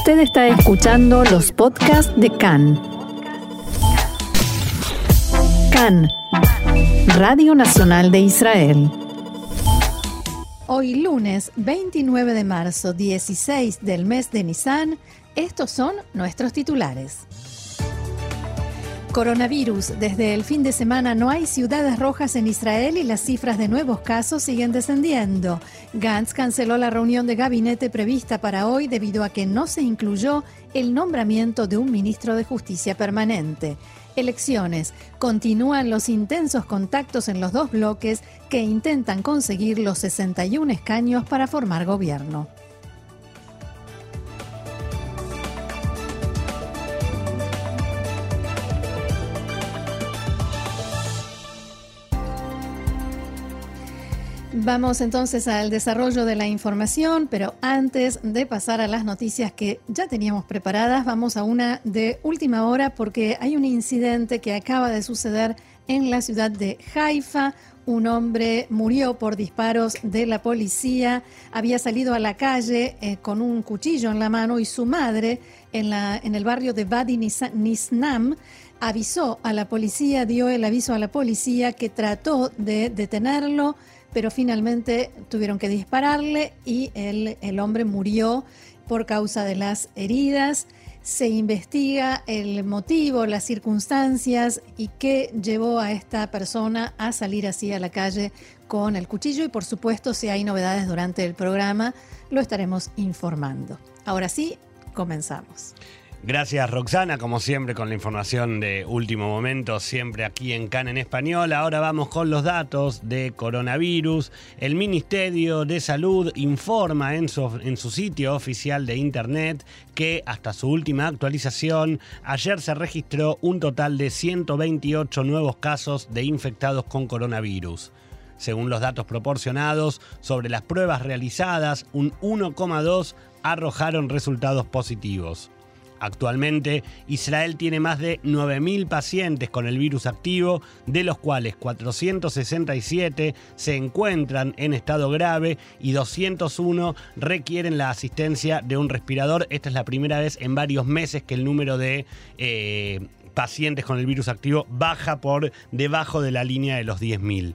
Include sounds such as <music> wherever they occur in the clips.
Usted está escuchando los podcasts de CAN. CAN, Radio Nacional de Israel. Hoy lunes 29 de marzo, 16 del mes de Nisan, estos son nuestros titulares. Coronavirus. Desde el fin de semana no hay ciudades rojas en Israel y las cifras de nuevos casos siguen descendiendo. Gantz canceló la reunión de gabinete prevista para hoy debido a que no se incluyó el nombramiento de un ministro de Justicia permanente. Elecciones. Continúan los intensos contactos en los dos bloques que intentan conseguir los 61 escaños para formar gobierno. Vamos entonces al desarrollo de la información, pero antes de pasar a las noticias que ya teníamos preparadas, vamos a una de última hora porque hay un incidente que acaba de suceder en la ciudad de Haifa. Un hombre murió por disparos de la policía, había salido a la calle eh, con un cuchillo en la mano y su madre en, la, en el barrio de Badi Nisnam avisó a la policía, dio el aviso a la policía que trató de detenerlo pero finalmente tuvieron que dispararle y el, el hombre murió por causa de las heridas. Se investiga el motivo, las circunstancias y qué llevó a esta persona a salir así a la calle con el cuchillo y por supuesto si hay novedades durante el programa lo estaremos informando. Ahora sí, comenzamos. Gracias Roxana, como siempre con la información de último momento, siempre aquí en CAN en español. Ahora vamos con los datos de coronavirus. El Ministerio de Salud informa en su, sitio oficial de Internet que hasta su última actualización, ayer se registró un total de 128 nuevos casos de infectados con coronavirus. Según los datos proporcionados sobre las pruebas realizadas, un 1,2 arrojaron resultados positivos. Actualmente, Israel tiene más de 9.000 pacientes con el virus activo, de los cuales 467 se encuentran en estado grave y 201 requieren la asistencia de un respirador. Esta es la primera vez en varios meses que el número de... Eh, pacientes con el virus activo baja por debajo de la línea de los 10.000.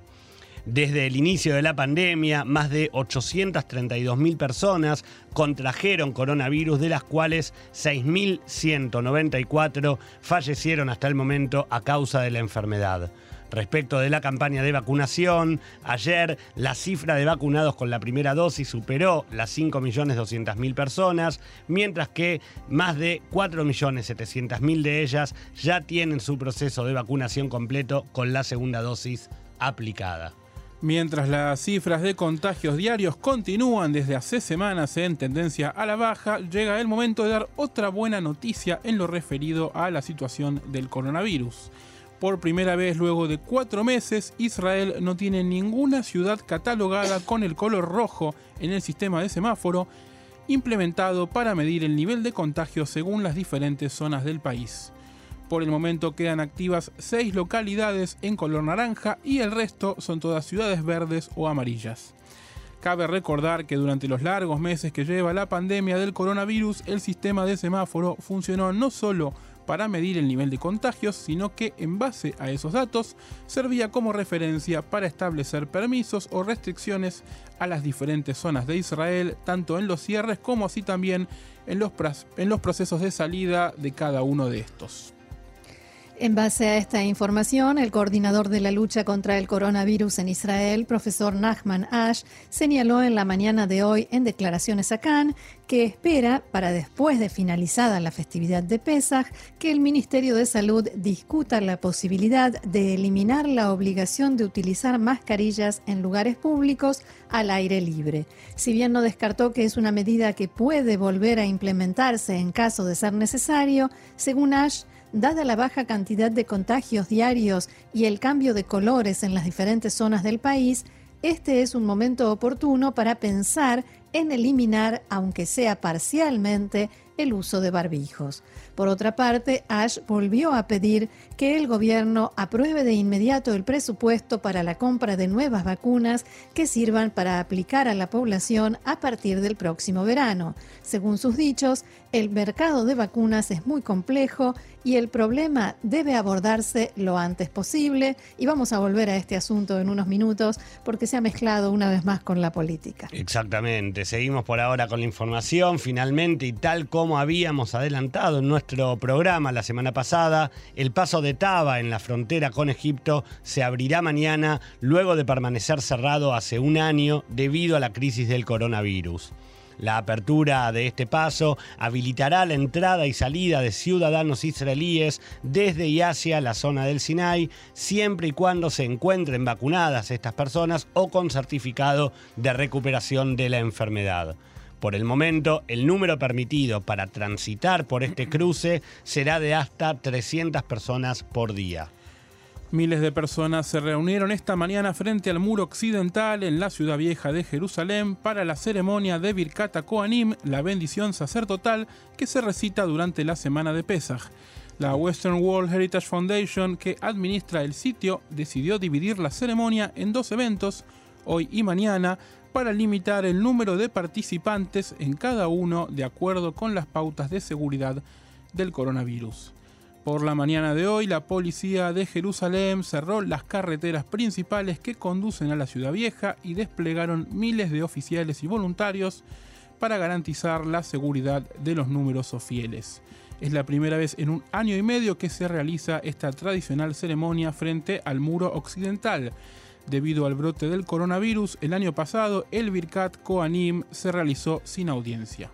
Desde el inicio de la pandemia, más de 832.000 personas contrajeron coronavirus, de las cuales 6.194 fallecieron hasta el momento a causa de la enfermedad. Respecto de la campaña de vacunación, ayer la cifra de vacunados con la primera dosis superó las 5.200.000 personas, mientras que más de 4.700.000 de ellas ya tienen su proceso de vacunación completo con la segunda dosis aplicada. Mientras las cifras de contagios diarios continúan desde hace semanas en tendencia a la baja, llega el momento de dar otra buena noticia en lo referido a la situación del coronavirus. Por primera vez luego de cuatro meses, Israel no tiene ninguna ciudad catalogada con el color rojo en el sistema de semáforo implementado para medir el nivel de contagio según las diferentes zonas del país. Por el momento quedan activas seis localidades en color naranja y el resto son todas ciudades verdes o amarillas. Cabe recordar que durante los largos meses que lleva la pandemia del coronavirus, el sistema de semáforo funcionó no solo para medir el nivel de contagios, sino que en base a esos datos servía como referencia para establecer permisos o restricciones a las diferentes zonas de Israel, tanto en los cierres como así también en los, en los procesos de salida de cada uno de estos. En base a esta información, el coordinador de la lucha contra el coronavirus en Israel, profesor Nachman Ash, señaló en la mañana de hoy en declaraciones a Cannes que espera, para después de finalizada la festividad de Pesach, que el Ministerio de Salud discuta la posibilidad de eliminar la obligación de utilizar mascarillas en lugares públicos al aire libre. Si bien no descartó que es una medida que puede volver a implementarse en caso de ser necesario, según Ash, Dada la baja cantidad de contagios diarios y el cambio de colores en las diferentes zonas del país, este es un momento oportuno para pensar en eliminar, aunque sea parcialmente, el uso de barbijos. Por otra parte, Ash volvió a pedir que el gobierno apruebe de inmediato el presupuesto para la compra de nuevas vacunas que sirvan para aplicar a la población a partir del próximo verano. Según sus dichos, el mercado de vacunas es muy complejo y el problema debe abordarse lo antes posible. Y vamos a volver a este asunto en unos minutos porque se ha mezclado una vez más con la política. Exactamente, seguimos por ahora con la información. Finalmente, y tal como habíamos adelantado en nuestro programa la semana pasada, el paso de Taba en la frontera con Egipto se abrirá mañana luego de permanecer cerrado hace un año debido a la crisis del coronavirus. La apertura de este paso habilitará la entrada y salida de ciudadanos israelíes desde y hacia la zona del Sinai, siempre y cuando se encuentren vacunadas estas personas o con certificado de recuperación de la enfermedad. Por el momento, el número permitido para transitar por este <clears throat> cruce será de hasta 300 personas por día. Miles de personas se reunieron esta mañana frente al muro occidental en la ciudad vieja de Jerusalén para la ceremonia de Birkat Kohanim, la bendición sacerdotal que se recita durante la semana de Pesach. La Western World Heritage Foundation, que administra el sitio, decidió dividir la ceremonia en dos eventos, hoy y mañana, para limitar el número de participantes en cada uno de acuerdo con las pautas de seguridad del coronavirus. Por la mañana de hoy, la policía de Jerusalén cerró las carreteras principales que conducen a la ciudad vieja y desplegaron miles de oficiales y voluntarios para garantizar la seguridad de los numerosos fieles. Es la primera vez en un año y medio que se realiza esta tradicional ceremonia frente al muro occidental. Debido al brote del coronavirus, el año pasado el Birkat Koanim se realizó sin audiencia.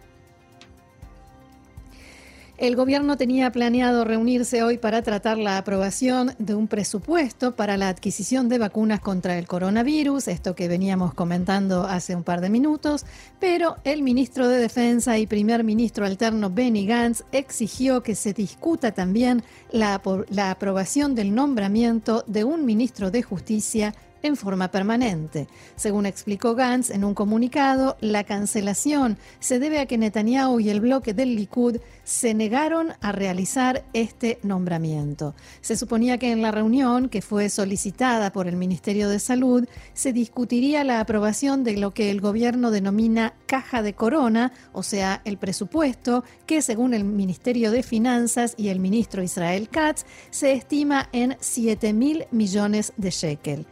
El gobierno tenía planeado reunirse hoy para tratar la aprobación de un presupuesto para la adquisición de vacunas contra el coronavirus, esto que veníamos comentando hace un par de minutos, pero el ministro de Defensa y primer ministro alterno Benny Gantz exigió que se discuta también la, la aprobación del nombramiento de un ministro de Justicia en forma permanente. Según explicó Gantz en un comunicado, la cancelación se debe a que Netanyahu y el bloque del Likud se negaron a realizar este nombramiento. Se suponía que en la reunión, que fue solicitada por el Ministerio de Salud, se discutiría la aprobación de lo que el gobierno denomina caja de corona, o sea, el presupuesto, que según el Ministerio de Finanzas y el ministro Israel Katz, se estima en 7 mil millones de shekel.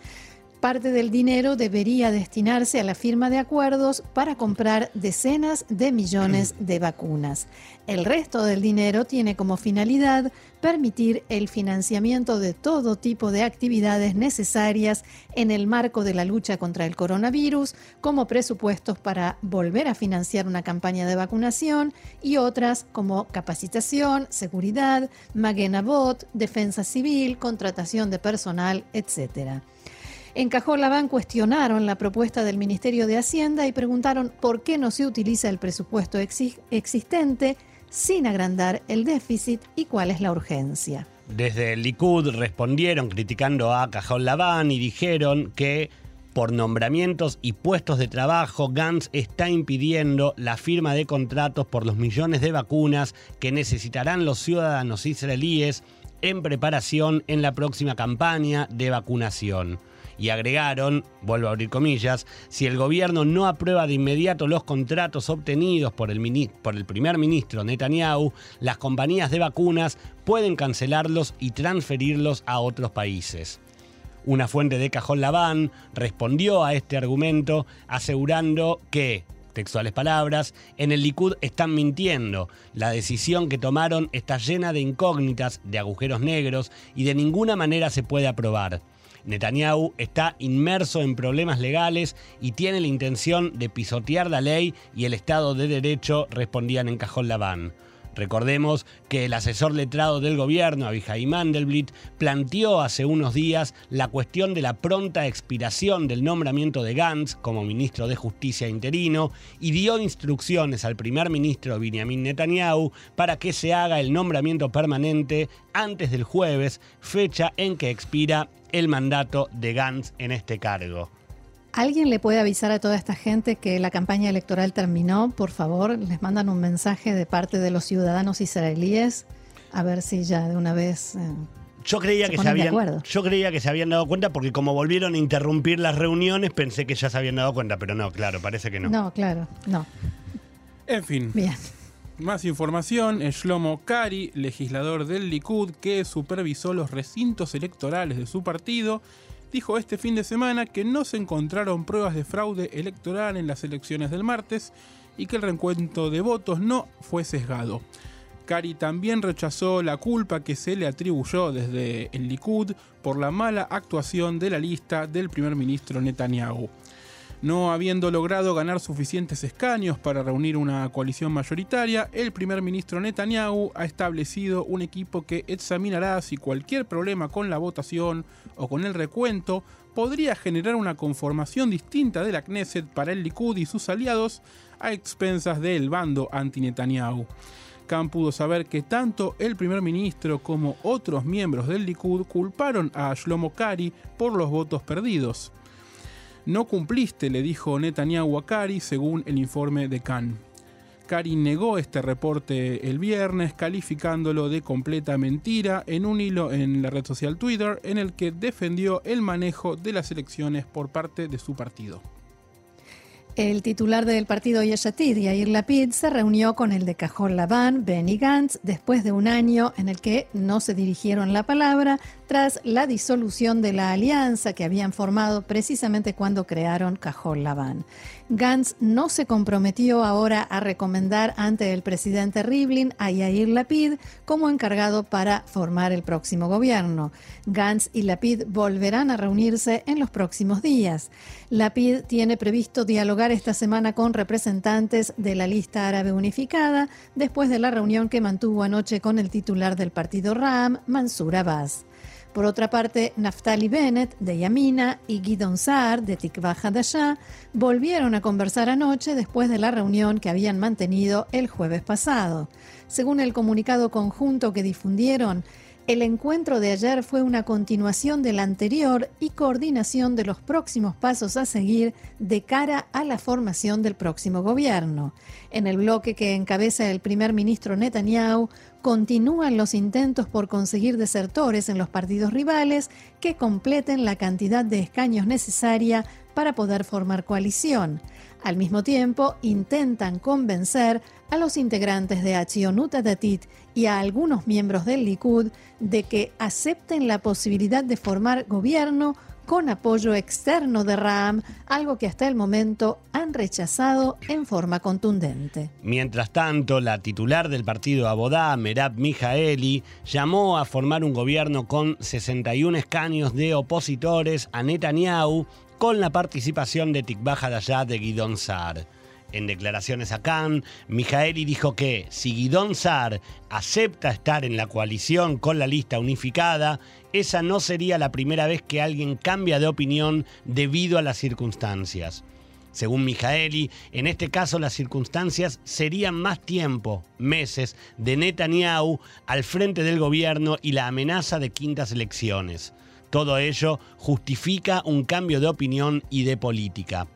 Parte del dinero debería destinarse a la firma de acuerdos para comprar decenas de millones <clears throat> de vacunas. El resto del dinero tiene como finalidad permitir el financiamiento de todo tipo de actividades necesarias en el marco de la lucha contra el coronavirus, como presupuestos para volver a financiar una campaña de vacunación y otras como capacitación, seguridad, Magenabot, defensa civil, contratación de personal, etc. En Cajolabán cuestionaron la propuesta del Ministerio de Hacienda y preguntaron por qué no se utiliza el presupuesto existente sin agrandar el déficit y cuál es la urgencia. Desde el Likud respondieron criticando a Cajol Labán y dijeron que por nombramientos y puestos de trabajo, Gantz está impidiendo la firma de contratos por los millones de vacunas que necesitarán los ciudadanos israelíes en preparación en la próxima campaña de vacunación y agregaron, vuelvo a abrir comillas, si el gobierno no aprueba de inmediato los contratos obtenidos por el, primer ministro Netanyahu, las compañías de vacunas pueden cancelarlos y transferirlos a otros países. Una fuente de Cajón Labán respondió a este argumento asegurando que, textuales palabras, en el Likud están mintiendo. La decisión que tomaron está llena de incógnitas, de agujeros negros y de ninguna manera se puede aprobar. Netanyahu está inmerso en problemas legales y tiene la intención de pisotear la ley y el Estado de Derecho, respondían en Cajón Labán. Recordemos que el asesor letrado del gobierno, Abihai Mandelblit, planteó hace unos días la cuestión de la pronta expiración del nombramiento de Gantz como ministro de Justicia interino y dio instrucciones al primer ministro Benjamin Netanyahu para que se haga el nombramiento permanente antes del jueves, fecha en que expira el mandato de Gantz en este cargo. ¿Alguien le puede avisar a toda esta gente que la campaña electoral terminó? Por favor, les mandan un mensaje de parte de los ciudadanos israelíes a ver si ya de una vez... Eh, yo creía, que se habían, yo creía que se habían dado cuenta porque como volvieron a interrumpir las reuniones pensé que ya se habían dado cuenta, pero no, claro, parece que no. No, claro, no. En fin. Bien. Más información, Shlomo Kari, legislador del Likud que supervisó los recintos electorales de su partido, dijo este fin de semana que no se encontraron pruebas de fraude electoral en las elecciones del martes y que el recuento de votos no fue sesgado. Kari también rechazó la culpa que se le atribuyó desde el Likud por la mala actuación de la lista del primer ministro Netanyahu. No habiendo logrado ganar suficientes escaños para reunir una coalición mayoritaria, el primer ministro Netanyahu ha establecido un equipo que examinará si cualquier problema con la votación o con el recuento podría generar una conformación distinta de la Knesset para el Likud y sus aliados a expensas del bando anti-Netanyahu. Khan pudo saber que tanto el primer ministro como otros miembros del Likud culparon a Shlomo Kari por los votos perdidos. No cumpliste, le dijo Netanyahu a Kari según el informe de Khan. Kari negó este reporte el viernes, calificándolo de completa mentira en un hilo en la red social Twitter en el que defendió el manejo de las elecciones por parte de su partido. El titular del partido Yeshatid, Yair Lapid, se reunió con el de Cajón Labán, Benny Gantz, después de un año en el que no se dirigieron la palabra tras la disolución de la alianza que habían formado precisamente cuando crearon Cajón Labán. Gantz no se comprometió ahora a recomendar ante el presidente Rivlin a Yair Lapid como encargado para formar el próximo gobierno. Gantz y Lapid volverán a reunirse en los próximos días. Lapid tiene previsto dialogar esta semana con representantes de la lista árabe unificada después de la reunión que mantuvo anoche con el titular del partido RAM, Mansur Abbas. Por otra parte, Naftali Bennett de Yamina y Guidon Saar de Tikva Hadashah volvieron a conversar anoche después de la reunión que habían mantenido el jueves pasado. Según el comunicado conjunto que difundieron, el encuentro de ayer fue una continuación del anterior y coordinación de los próximos pasos a seguir de cara a la formación del próximo gobierno. En el bloque que encabeza el primer ministro Netanyahu, continúan los intentos por conseguir desertores en los partidos rivales que completen la cantidad de escaños necesaria para poder formar coalición. Al mismo tiempo, intentan convencer a los integrantes de Acción Datit y a algunos miembros del Likud de que acepten la posibilidad de formar gobierno con apoyo externo de Ram, algo que hasta el momento han rechazado en forma contundente. Mientras tanto, la titular del partido Abodá, Merab Mijaeli, llamó a formar un gobierno con 61 escaños de opositores a Netanyahu con la participación de Tikva Hadayat de Guidón Sar. En declaraciones a Cannes, Mijaeli dijo que si Guidón Sar acepta estar en la coalición con la lista unificada, esa no sería la primera vez que alguien cambia de opinión debido a las circunstancias. Según Mijaeli, en este caso las circunstancias serían más tiempo, meses, de Netanyahu al frente del gobierno y la amenaza de quintas elecciones. Todo ello justifica un cambio de opinión y de política.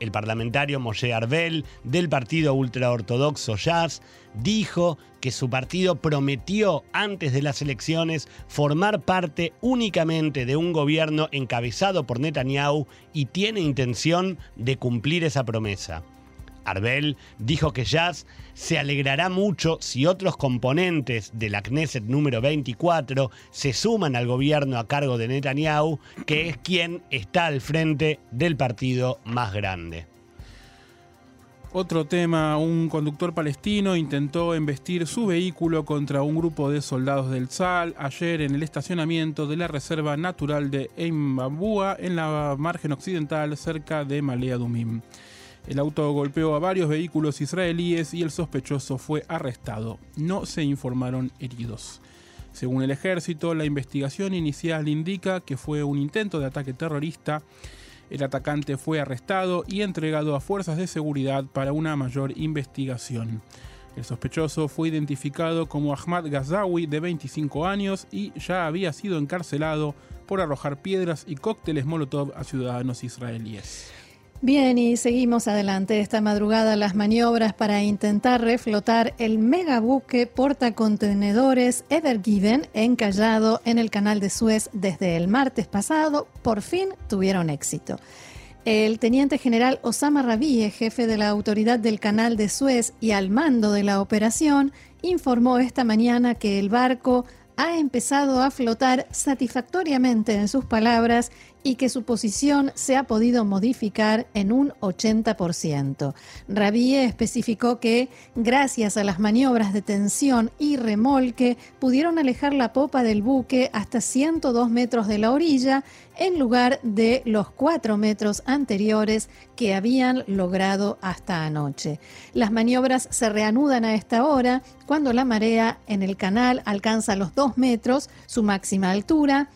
El parlamentario Moshe Arbel, del partido ultraortodoxo Jazz, dijo que su partido prometió antes de las elecciones formar parte únicamente de un gobierno encabezado por Netanyahu y tiene intención de cumplir esa promesa. Arbel dijo que Jazz se alegrará mucho si otros componentes de la Knesset número 24 se suman al gobierno a cargo de Netanyahu, que es quien está al frente del partido más grande. Otro tema, un conductor palestino intentó embestir su vehículo contra un grupo de soldados del Tzal ayer en el estacionamiento de la Reserva Natural de Eim en la margen occidental cerca de Malea Dumim. El auto golpeó a varios vehículos israelíes y el sospechoso fue arrestado. No se informaron heridos. Según el ejército, la investigación inicial indica que fue un intento de ataque terrorista. El atacante fue arrestado y entregado a fuerzas de seguridad para una mayor investigación. El sospechoso fue identificado como Ahmad Ghazawi, de 25 años, y ya había sido encarcelado por arrojar piedras y cócteles Molotov a ciudadanos israelíes. Bien, y seguimos adelante. Esta madrugada las maniobras para intentar reflotar el megabuque portacontenedores Ever Given encallado en el canal de Suez desde el martes pasado, por fin tuvieron éxito. El teniente general Osama Rabie, jefe de la autoridad del canal de Suez y al mando de la operación, informó esta mañana que el barco ha empezado a flotar satisfactoriamente en sus palabras y que su posición se ha podido modificar en un 80%. Rabie especificó que, gracias a las maniobras de tensión y remolque, pudieron alejar la popa del buque hasta 102 metros de la orilla en lugar de los 4 metros anteriores que habían logrado hasta anoche. Las maniobras se reanudan a esta hora cuando la marea en el canal alcanza los 2 metros, su máxima altura,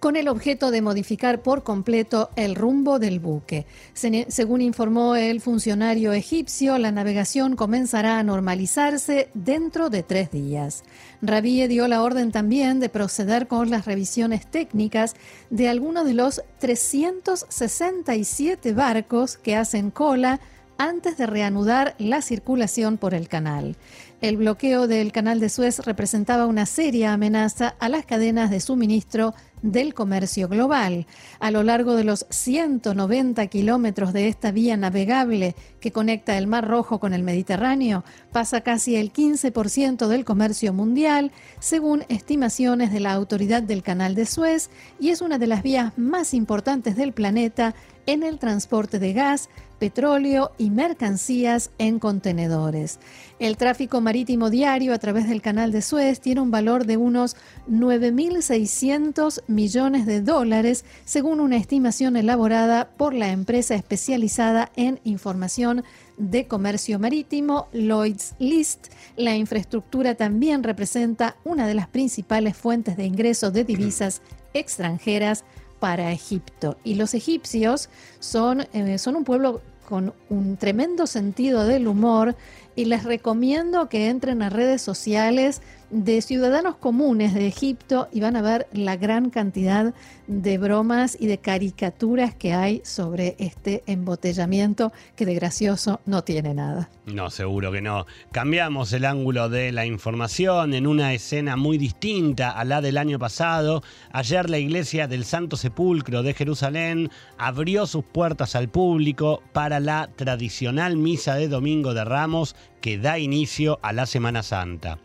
con el objeto de modificar por completo el rumbo del buque. según informó el funcionario egipcio, la navegación comenzará a normalizarse dentro de tres días. Rabie dio la orden también de proceder con las revisiones técnicas de algunos de los 367 barcos que hacen cola antes de reanudar la circulación por el canal. El bloqueo del canal de Suez representaba una seria amenaza a las cadenas de suministro del comercio global. A lo largo de los 190 kilómetros de esta vía navegable que conecta el Mar Rojo con el Mediterráneo, pasa casi el 15% del comercio mundial, según estimaciones de la Autoridad del Canal de Suez, y es una de las vías más importantes del planeta en el transporte de gas, petróleo y mercancías en contenedores. El tráfico marítimo diario a través del canal de Suez tiene un valor de unos 9.600 millones de dólares, según una estimación elaborada por la empresa especializada en información de comercio marítimo, Lloyd's List. La infraestructura también representa una de las principales fuentes de ingresos de divisas extranjeras para Egipto. Y los egipcios son, eh, son un pueblo con un tremendo sentido del humor y les recomiendo que entren a redes sociales de ciudadanos comunes de Egipto y van a ver la gran cantidad de bromas y de caricaturas que hay sobre este embotellamiento que de gracioso no tiene nada. No, seguro que no. Cambiamos el ángulo de la información en una escena muy distinta a la del año pasado. Ayer la iglesia del Santo Sepulcro de Jerusalén abrió sus puertas al público para la tradicional misa de Domingo de Ramos que da inicio a la Semana Santa.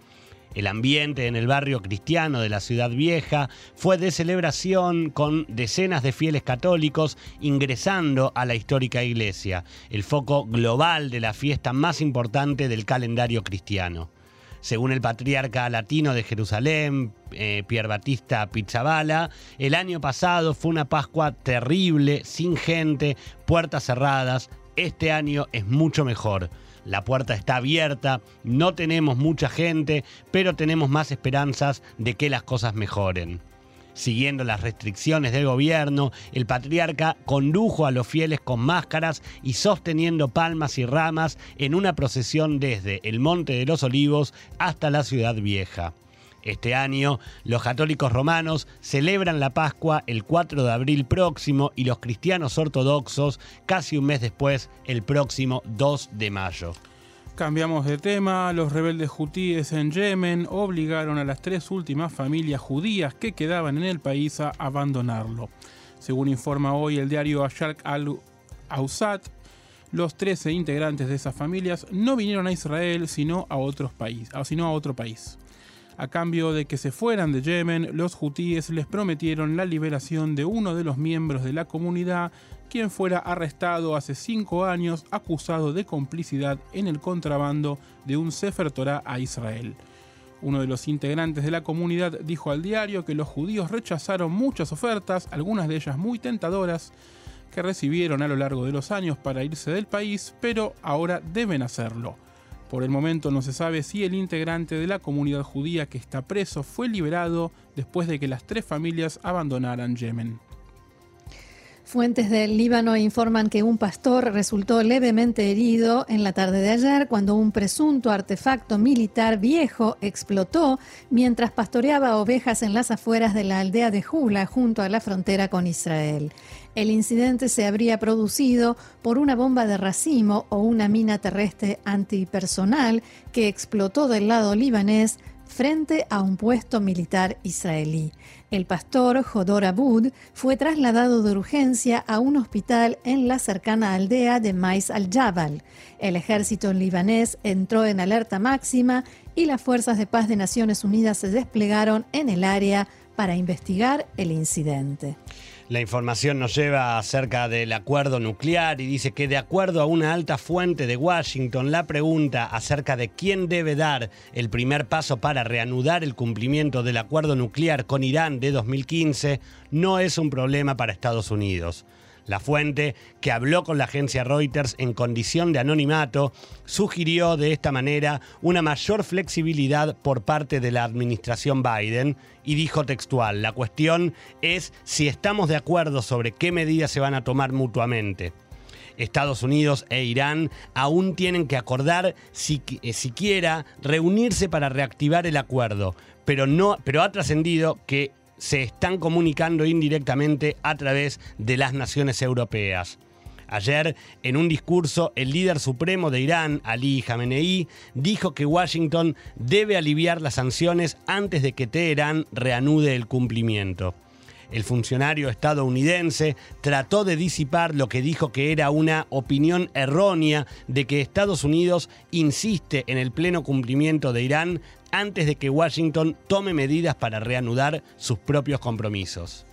El ambiente en el barrio cristiano de la ciudad vieja fue de celebración con decenas de fieles católicos ingresando a la histórica iglesia, el foco global de la fiesta más importante del calendario cristiano. Según el patriarca latino de Jerusalén, eh, Pierre Batista Pizzabala, el año pasado fue una Pascua terrible, sin gente, puertas cerradas. Este año es mucho mejor la puerta está abierta, no tenemos mucha gente, pero tenemos más esperanzas de que las cosas mejoren. Siguiendo las restricciones del gobierno, el patriarca condujo a los fieles con máscaras y sosteniendo palmas y ramas en una procesión desde el Monte de los Olivos hasta la ciudad vieja. Este año, los católicos romanos celebran la Pascua el 4 de abril próximo y los cristianos ortodoxos casi un mes después, el próximo 2 de mayo. Cambiamos de tema, los rebeldes hutíes en Yemen obligaron a las tres últimas familias judías que quedaban en el país a abandonarlo. Según informa hoy el diario Asharq al-Awsat, los 13 integrantes de esas familias no vinieron a Israel sino a, otros país, sino a otro país. A cambio de que se fueran de Yemen, los hutíes les prometieron la liberación de uno de los miembros de la comunidad, quien fuera arrestado hace cinco años acusado de complicidad en el contrabando de un Sefer Torah a Israel. Uno de los integrantes de la comunidad dijo al diario que los judíos rechazaron muchas ofertas, algunas de ellas muy tentadoras, que recibieron a lo largo de los años para irse del país, pero ahora deben hacerlo. Por el momento no se sabe si el integrante de la comunidad judía que está preso fue liberado después de que las tres familias abandonaran Yemen. Fuentes del Líbano informan que un pastor resultó levemente herido en la tarde de ayer cuando un presunto artefacto militar viejo explotó mientras pastoreaba ovejas en las afueras de la aldea de Jula junto a la frontera con Israel. El incidente se habría producido por una bomba de racimo o una mina terrestre antipersonal que explotó del lado libanés frente a un puesto militar israelí. El pastor Jodor Abud fue trasladado de urgencia a un hospital en la cercana aldea de Mais al-Jabal. El ejército libanés entró en alerta máxima y las fuerzas de paz de Naciones Unidas se desplegaron en el área para investigar el incidente. La información nos lleva acerca del acuerdo nuclear y dice que de acuerdo a una alta fuente de Washington, la pregunta acerca de quién debe dar el primer paso para reanudar el cumplimiento del acuerdo nuclear con Irán de 2015 no es un problema para Estados Unidos. La fuente, que habló con la agencia Reuters en condición de anonimato, sugirió de esta manera una mayor flexibilidad por parte de la administración Biden y dijo textual, la cuestión es si estamos de acuerdo sobre qué medidas se van a tomar mutuamente. Estados Unidos e Irán aún tienen que acordar si, eh, siquiera reunirse para reactivar el acuerdo, pero, no, pero ha trascendido que se están comunicando indirectamente a través de las naciones europeas. Ayer, en un discurso, el líder supremo de Irán, Ali Khamenei, dijo que Washington debe aliviar las sanciones antes de que Teherán reanude el cumplimiento. El funcionario estadounidense trató de disipar lo que dijo que era una opinión errónea de que Estados Unidos insiste en el pleno cumplimiento de Irán antes de que Washington tome medidas para reanudar sus propios compromisos.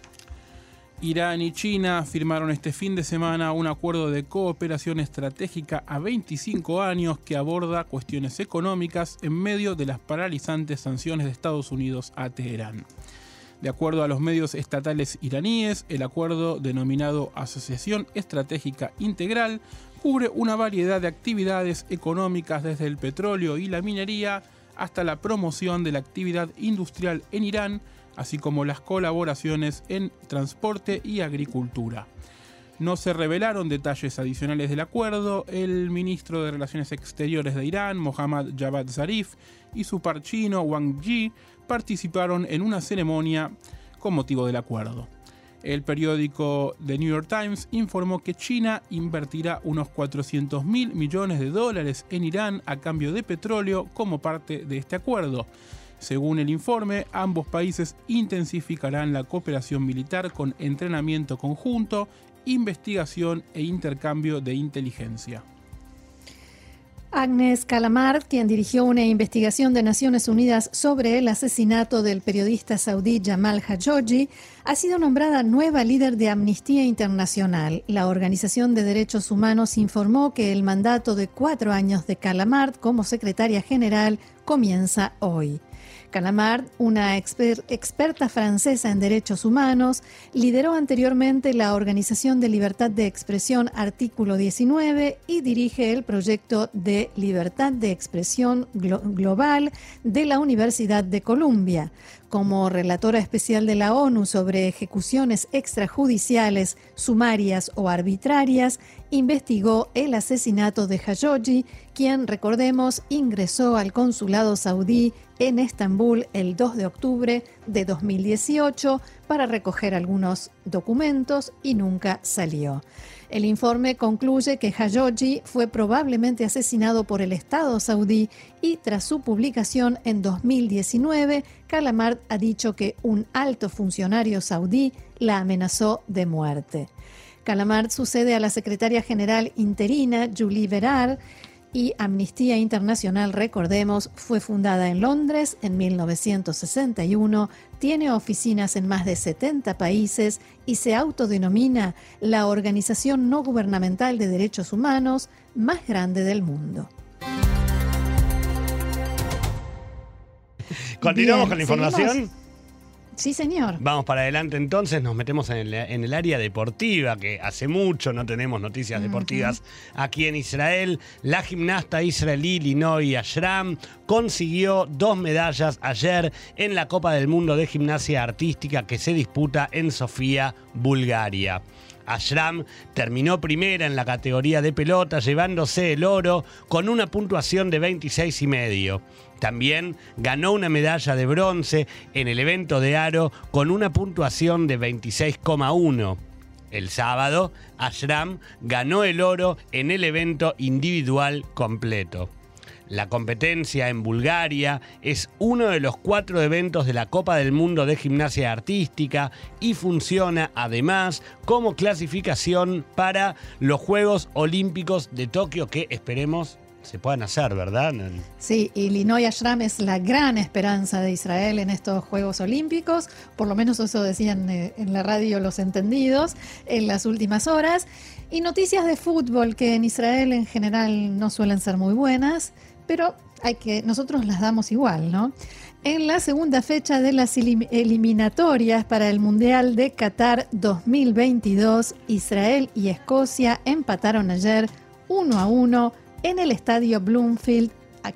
Irán y China firmaron este fin de semana un acuerdo de cooperación estratégica a 25 años que aborda cuestiones económicas en medio de las paralizantes sanciones de Estados Unidos a Teherán. De acuerdo a los medios estatales iraníes, el acuerdo denominado Asociación Estratégica Integral cubre una variedad de actividades económicas desde el petróleo y la minería hasta la promoción de la actividad industrial en Irán, así como las colaboraciones en transporte y agricultura. No se revelaron detalles adicionales del acuerdo. El ministro de Relaciones Exteriores de Irán, Mohammad Javad Zarif, y su par chino, Wang Yi, participaron en una ceremonia con motivo del acuerdo. El periódico The New York Times informó que China invertirá unos 400 mil millones de dólares en Irán a cambio de petróleo como parte de este acuerdo. Según el informe, ambos países intensificarán la cooperación militar con entrenamiento conjunto, investigación e intercambio de inteligencia. Agnes Calamard, quien dirigió una investigación de Naciones Unidas sobre el asesinato del periodista saudí Jamal Khashoggi, ha sido nombrada nueva líder de Amnistía Internacional. La Organización de Derechos Humanos informó que el mandato de cuatro años de Calamard como secretaria general comienza hoy. Calamard, una experta francesa en derechos humanos, lideró anteriormente la Organización de Libertad de Expresión Artículo 19 y dirige el proyecto de Libertad de Expresión Global de la Universidad de Columbia. Como relatora especial de la ONU sobre ejecuciones extrajudiciales, sumarias o arbitrarias, investigó el asesinato de Khashoggi, quien, recordemos, ingresó al consulado saudí en Estambul el 2 de octubre de 2018 para recoger algunos documentos y nunca salió. El informe concluye que Khashoggi fue probablemente asesinado por el Estado saudí y tras su publicación en 2019, Calamard ha dicho que un alto funcionario saudí la amenazó de muerte. Calamard sucede a la secretaria general interina Julie Verar y Amnistía Internacional, recordemos, fue fundada en Londres en 1961, tiene oficinas en más de 70 países y se autodenomina la organización no gubernamental de derechos humanos más grande del mundo. Continuamos con la información. Sí, señor. Vamos para adelante entonces, nos metemos en el, área deportiva, que hace mucho no tenemos noticias deportivas aquí en Israel. La gimnasta israelí Linoy Ashram consiguió dos medallas ayer en la Copa del Mundo de Gimnasia Artística que se disputa en Sofía, Bulgaria. Ashram terminó primera en la categoría de pelota, llevándose el oro con una puntuación de 26 y medio. También ganó una medalla de bronce en el evento de aro con una puntuación de 26,1. El sábado, Ashram ganó el oro en el evento individual completo. La competencia en Bulgaria es uno de los cuatro eventos de la Copa del Mundo de Gimnasia Artística y funciona además como clasificación para los Juegos Olímpicos de Tokio que esperemos se puedan hacer, ¿verdad? Sí, y Linoy Ashram es la gran esperanza de Israel en estos Juegos Olímpicos, por lo menos eso decían eh, en la radio los entendidos en las últimas horas. Y noticias de fútbol que en Israel en general no suelen ser muy buenas, pero hay que, nosotros las damos igual, ¿no? En la segunda fecha de las eliminatorias para el Mundial de Qatar 2022, Israel y Escocia empataron ayer 1 a 1 en el estadio Bloomfield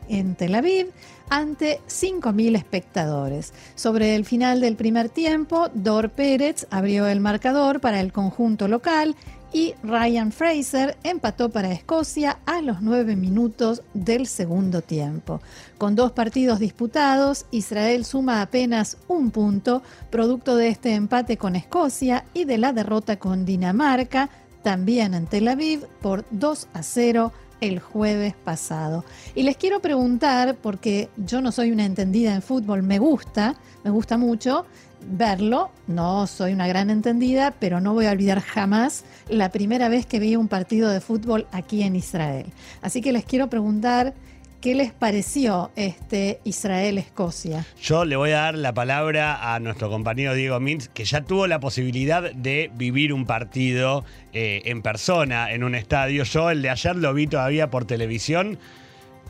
en Tel Aviv ante 5.000 espectadores. Sobre el final del primer tiempo, Dor Pérez abrió el marcador para el conjunto local y Ryan Fraser empató para Escocia a los 9 minutos del segundo tiempo. Con dos partidos disputados, Israel suma apenas un punto, producto de este empate con Escocia y de la derrota con Dinamarca, también en Tel Aviv, por 2 a 0 el jueves pasado. Y les quiero preguntar, porque yo no soy una entendida en fútbol, me gusta, me gusta mucho verlo, no soy una gran entendida, pero no voy a olvidar jamás la primera vez que vi un partido de fútbol aquí en Israel. Así que les quiero preguntar ¿Qué les pareció este Israel-Escocia? Yo le voy a dar la palabra a nuestro compañero Diego Mintz, que ya tuvo la posibilidad de vivir un partido eh, en persona en un estadio. Yo el de ayer lo vi todavía por televisión.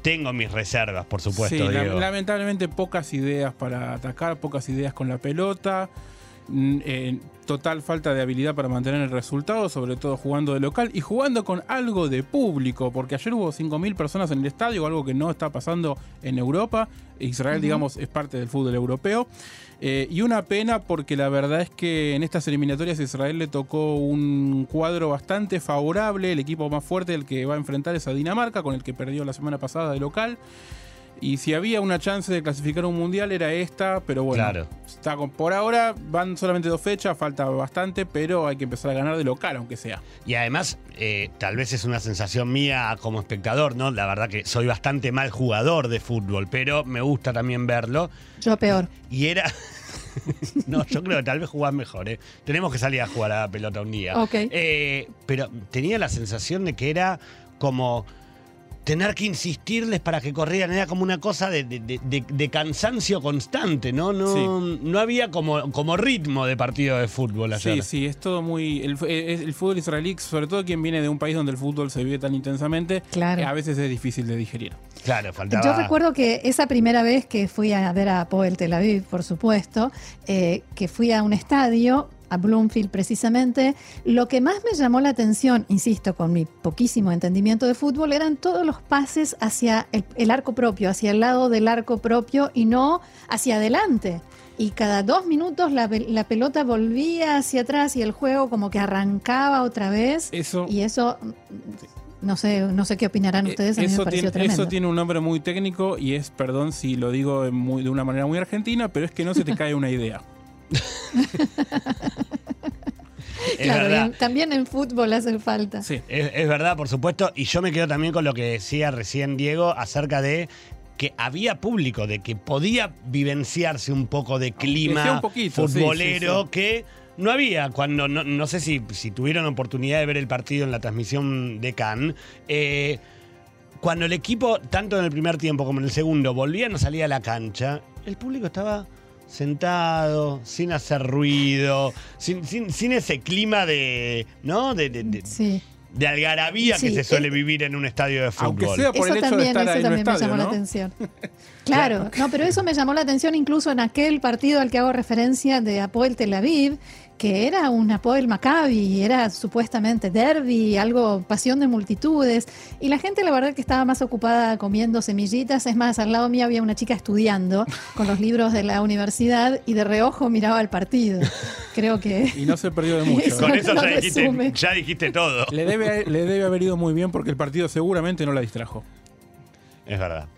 Tengo mis reservas, por supuesto. Sí, lamentablemente pocas ideas para atacar, pocas ideas con la pelota. Eh, total falta de habilidad para mantener el resultado, sobre todo jugando de local y jugando con algo de público, porque ayer hubo 5.000 personas en el estadio, algo que no está pasando en Europa. Israel, digamos, es parte del fútbol europeo. Eh, y una pena porque la verdad es que en estas eliminatorias Israel le tocó un cuadro bastante favorable, el equipo más fuerte del que va a enfrentar es a Dinamarca, con el que perdió la semana pasada de local. Y si había una chance de clasificar un mundial era esta, pero bueno, está por ahora van solamente dos fechas, falta bastante, pero hay que empezar a ganar de local, aunque sea. Y además, eh, tal vez es una sensación mía como espectador, ¿no? La verdad que soy bastante mal jugador de fútbol, pero me gusta también verlo. Yo peor. Y era. <laughs> no, yo creo que tal vez jugás mejor, ¿eh? Tenemos que salir a jugar a la pelota un día. Ok. Eh, pero tenía la sensación de que era como tener que insistirles para que corrieran, era como una cosa de, cansancio constante, ¿no? No, no había como, como ritmo de partido de fútbol ayer. Sí, sí, es todo muy... El, el, fútbol israelí, sobre todo quien viene de un país donde el fútbol se vive tan intensamente, claro. a veces es difícil de digerir. Claro, faltaba... Yo recuerdo que esa primera vez que fui a ver a Poel Tel Aviv, por supuesto, eh, que fui a un estadio a Bloomfield precisamente, lo que más me llamó la atención, insisto, con mi poquísimo entendimiento de fútbol, eran todos los pases hacia el, arco propio, hacia el lado del arco propio y no hacia adelante. Y cada dos minutos la, pelota volvía hacia atrás y el juego como que arrancaba otra vez. Eso, y eso no sé, no sé qué opinarán eh, ustedes. A eso, tiene, eso tiene un nombre muy técnico y es, perdón si lo digo de una manera muy argentina, pero es que no se te <laughs> cae una idea. Claro, también en fútbol hace falta. Sí, es, verdad, por supuesto. Y yo me quedo también con lo que decía recién Diego acerca de que había público, de que podía vivenciarse un poco de clima futbolero que no había cuando, no, sé si, si, tuvieron oportunidad de ver el partido en la transmisión de Cannes. Eh, cuando el equipo, tanto en el primer tiempo como en el segundo, volvían a salir a la cancha, el público estaba sentado, sin hacer ruido, sin, sin, ese clima de, ¿no? De, de, algarabía que se suele vivir en un estadio de fútbol. Aunque sea por el hecho también, de estar eso también me llamó la atención. <laughs> Claro, no, pero eso me llamó la atención incluso en aquel partido al que hago referencia de Apoel Tel Aviv, que era un Apoel Maccabi, era supuestamente derby, algo pasión de multitudes, y la gente la verdad que estaba más ocupada comiendo semillitas, es más, al lado mío había una chica estudiando con los libros de la universidad y de reojo miraba el partido. Creo que... <laughs> Y no se perdió de <laughs> mucho. Con eso ya dijiste, ya dijiste todo. Le debe, le debe haber ido muy bien porque el partido seguramente no la distrajo. Es verdad.